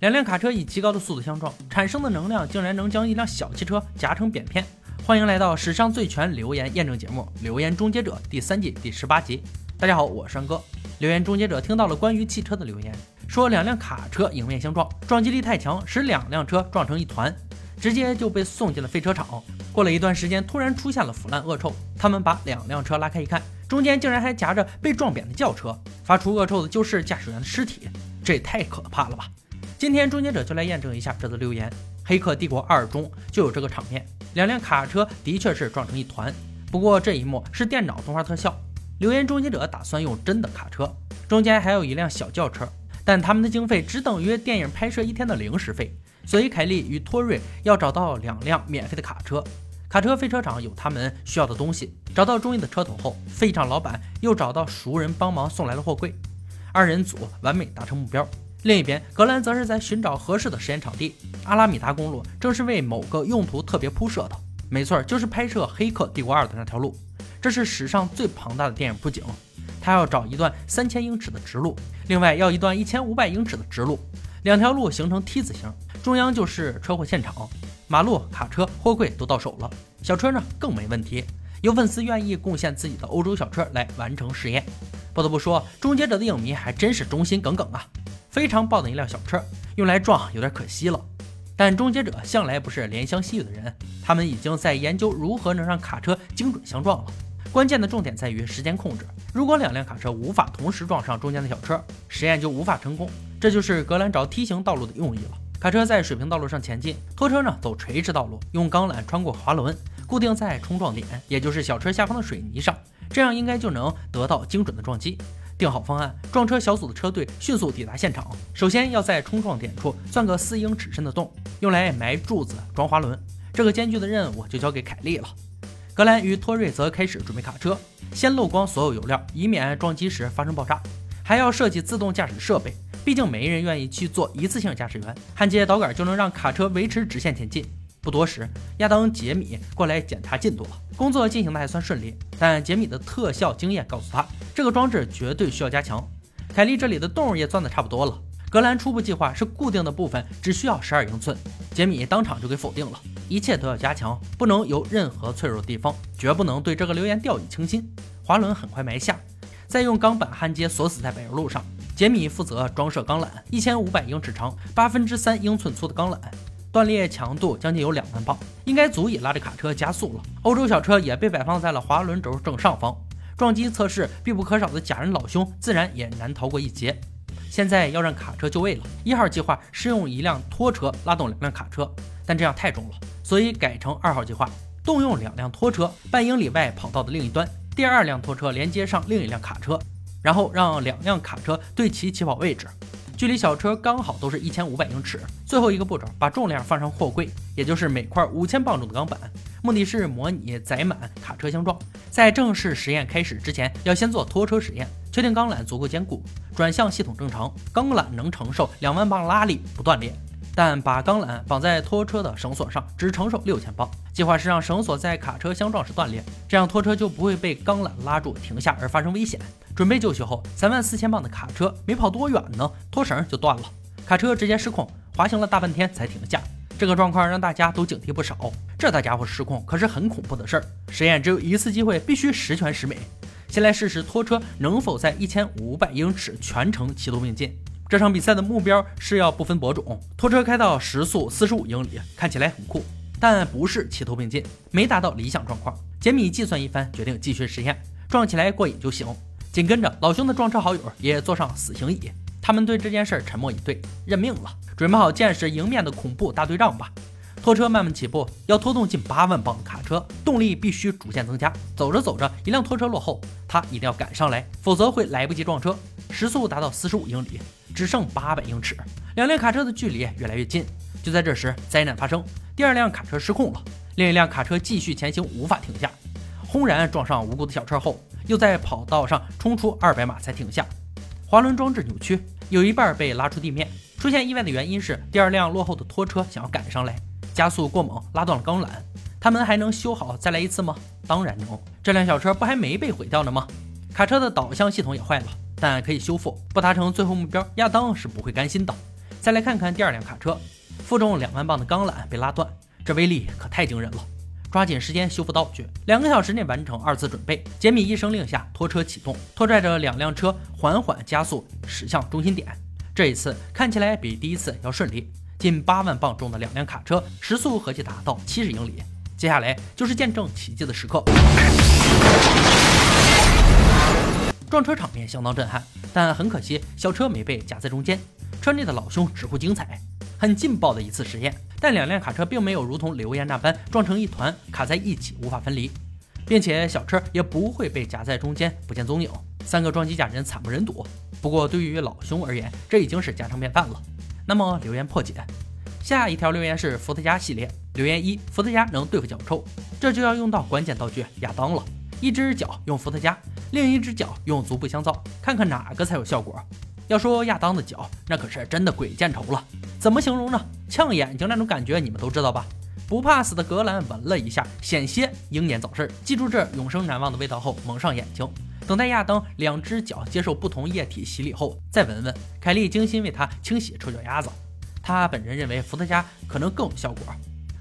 两辆卡车以极高的速度相撞，产生的能量竟然能将一辆小汽车夹成扁片。欢迎来到史上最全留言验证节目《留言终结者》第三季第十八集。大家好，我是山哥。留言终结者听到了关于汽车的留言，说两辆卡车迎面相撞，撞击力太强，使两辆车撞成一团，直接就被送进了废车场。过了一段时间，突然出现了腐烂恶臭。他们把两辆车拉开一看，中间竟然还夹着被撞扁的轿车，发出恶臭的就是驾驶员的尸体。这也太可怕了吧！今天终结者就来验证一下这则留言。《黑客帝国二》中就有这个场面，两辆卡车的确是撞成一团。不过这一幕是电脑动画特效。留言终结者打算用真的卡车，中间还有一辆小轿车，但他们的经费只等于电影拍摄一天的零食费。所以凯莉与托瑞要找到两辆免费的卡车。卡车废车场有他们需要的东西。找到中意的车头后，废厂老板又找到熟人帮忙送来了货柜。二人组完美达成目标。另一边，格兰则是在寻找合适的实验场地。阿拉米达公路正是为某个用途特别铺设的，没错，就是拍摄《黑客帝国二》的那条路。这是史上最庞大的电影布景。他要找一段三千英尺的直路，另外要一段一千五百英尺的直路，两条路形成 T 字形，中央就是车祸现场。马路、卡车、货柜都到手了，小车呢更没问题。有粉丝愿意贡献自己的欧洲小车来完成实验。不得不说，终结者的影迷还真是忠心耿耿啊！非常棒的一辆小车，用来撞有点可惜了。但终结者向来不是怜香惜玉的人，他们已经在研究如何能让卡车精准相撞了。关键的重点在于时间控制。如果两辆卡车无法同时撞上中间的小车，实验就无法成功。这就是格兰找梯形道路的用意了。卡车在水平道路上前进，拖车呢走垂直道路，用钢缆穿过滑轮，固定在冲撞点，也就是小车下方的水泥上，这样应该就能得到精准的撞击。定好方案，撞车小组的车队迅速抵达现场。首先要在冲撞点处钻个四英尺深的洞，用来埋柱子、装滑轮。这个艰巨的任务就交给凯莉了。格兰与托瑞则开始准备卡车，先漏光所有油料，以免撞击时发生爆炸。还要设计自动驾驶设备。毕竟没人愿意去做一次性驾驶员，焊接导杆就能让卡车维持直线前进。不多时，亚当、杰米过来检查进度了。工作进行的还算顺利，但杰米的特效经验告诉他，这个装置绝对需要加强。凯莉这里的洞也钻得差不多了。格兰初步计划是固定的部分只需要十二英寸，杰米当场就给否定了，一切都要加强，不能有任何脆弱的地方，绝不能对这个留言掉以轻心。滑轮很快埋下，再用钢板焊接锁死在柏油路上。杰米负责装设钢缆，一千五百英尺长、八分之三英寸粗的钢缆，断裂强度将近有两万磅，应该足以拉着卡车加速了。欧洲小车也被摆放在了滑轮轴正上方，撞击测试必不可少的假人老兄自然也难逃过一劫。现在要让卡车就位了。一号计划是用一辆拖车拉动两辆卡车，但这样太重了，所以改成二号计划，动用两辆拖车半英里外跑道的另一端，第二辆拖车连接上另一辆卡车。然后让两辆卡车对齐起跑位置，距离小车刚好都是一千五百英尺。最后一个步骤，把重量放上货柜，也就是每块五千磅重的钢板，目的是模拟载满卡车相撞。在正式实验开始之前，要先做拖车实验，确定钢缆足够坚固，转向系统正常，钢缆能承受两万磅拉力不断裂。但把钢缆绑在拖车的绳索上，只承受六千磅。计划是让绳索在卡车相撞时断裂，这样拖车就不会被钢缆拉住停下而发生危险。准备就绪后，三万四千磅的卡车没跑多远呢，拖绳就断了，卡车直接失控，滑行了大半天才停下。这个状况让大家都警惕不少。这大家伙失控可是很恐怖的事儿。实验只有一次机会，必须十全十美。先来试试拖车能否在一千五百英尺全程齐头并进。这场比赛的目标是要不分伯仲，拖车开到时速四十五英里，看起来很酷，但不是齐头并进，没达到理想状况。杰米计算一番，决定继续实验，撞起来过瘾就行。紧跟着，老兄的撞车好友也坐上死刑椅，他们对这件事沉默以对，认命了，准备好见识迎面的恐怖大对仗吧。拖车慢慢起步，要拖动近八万磅的卡车，动力必须逐渐增加。走着走着，一辆拖车落后，他一定要赶上来，否则会来不及撞车。时速达到四十五英里。只剩八百英尺，两辆卡车的距离越来越近。就在这时，灾难发生，第二辆卡车失控了，另一辆卡车继续前行，无法停下，轰然撞上无辜的小车后，又在跑道上冲出二百码才停下。滑轮装置扭曲，有一半被拉出地面。出现意外的原因是第二辆落后的拖车想要赶上来，加速过猛，拉断了钢缆。他们还能修好再来一次吗？当然能。这辆小车不还没被毁掉呢吗？卡车的导向系统也坏了。但可以修复，不达成最后目标，亚当是不会甘心的。再来看看第二辆卡车，负重两万磅的钢缆被拉断，这威力可太惊人了。抓紧时间修复道具，两个小时内完成二次准备。杰米一声令下，拖车启动，拖拽着两辆车缓缓加速驶向中心点。这一次看起来比第一次要顺利，近八万磅重的两辆卡车时速合计达到七十英里。接下来就是见证奇迹的时刻，撞车场面相当震撼，但很可惜小车没被夹在中间，车内的老兄直呼精彩，很劲爆的一次实验。但两辆卡车并没有如同留言那般撞成一团，卡在一起无法分离，并且小车也不会被夹在中间不见踪影。三个撞击假人惨不忍睹。不过对于老兄而言，这已经是家常便饭了。那么留言破解，下一条留言是伏特加系列留言一：伏特加能对付脚臭，这就要用到关键道具亚当了。一只脚用伏特加，另一只脚用足部香皂，看看哪个才有效果。要说亚当的脚，那可是真的鬼见愁了。怎么形容呢？呛眼睛那种感觉，你们都知道吧？不怕死的格兰闻了一下，险些英年早逝。记住这永生难忘的味道后，蒙上眼睛，等待亚当两只脚接受不同液体洗礼后，再闻闻。凯莉精心为他清洗臭脚丫子，他本人认为伏特加可能更有效果，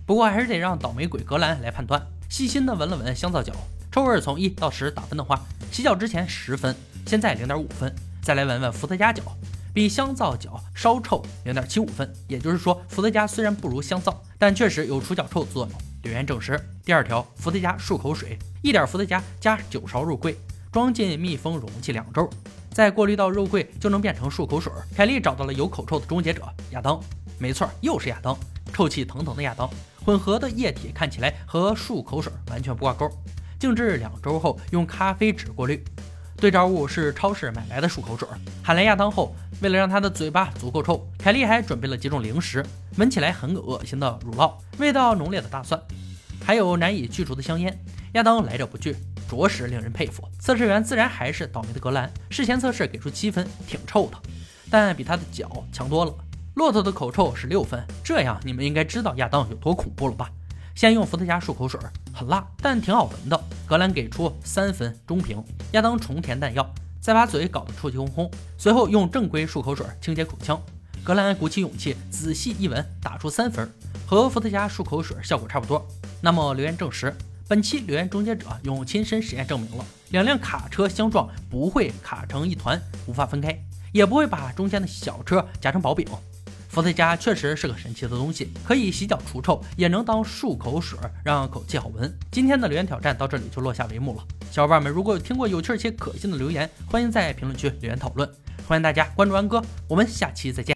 不过还是得让倒霉鬼格兰来判断。细心的闻了闻香皂脚，臭味从一到十打分的话，洗脚之前十分，现在零点五分。再来闻闻伏特加脚。比香皂脚稍臭零点七五分，也就是说，伏特加虽然不如香皂，但确实有除脚臭作用。留言证实。第二条，伏特加漱口水，一点伏特加加九勺肉桂，装进密封容器两周，再过滤到肉桂就能变成漱口水。凯莉找到了有口臭的终结者亚当，没错，又是亚当，臭气腾腾的亚当，混合的液体看起来和漱口水完全不挂钩。静置两周后，用咖啡纸过滤。对照物是超市买来的漱口水。喊来亚当后，为了让他的嘴巴足够臭，凯莉还准备了几种零食，闻起来很恶心的乳酪，味道浓烈的大蒜，还有难以去除的香烟。亚当来者不拒，着实令人佩服。测试员自然还是倒霉的格兰，事前测试给出七分，挺臭的，但比他的脚强多了。骆驼的口臭是六分，这样你们应该知道亚当有多恐怖了吧？先用伏特加漱口水，很辣，但挺好闻的。格兰给出三分，中评。亚当重填弹药，再把嘴搞得臭气烘烘，随后用正规漱口水清洁口腔。格兰鼓起勇气，仔细一闻，打出三分，和伏特加漱口水效果差不多。那么留言证实，本期留言终结者用亲身实验证明了，两辆卡车相撞不会卡成一团，无法分开，也不会把中间的小车夹成薄饼。伏特加确实是个神奇的东西，可以洗脚除臭，也能当漱口水，让口气好闻。今天的留言挑战到这里就落下帷幕了。小伙伴们，如果有听过有趣且可信的留言，欢迎在评论区留言讨论。欢迎大家关注安哥，我们下期再见。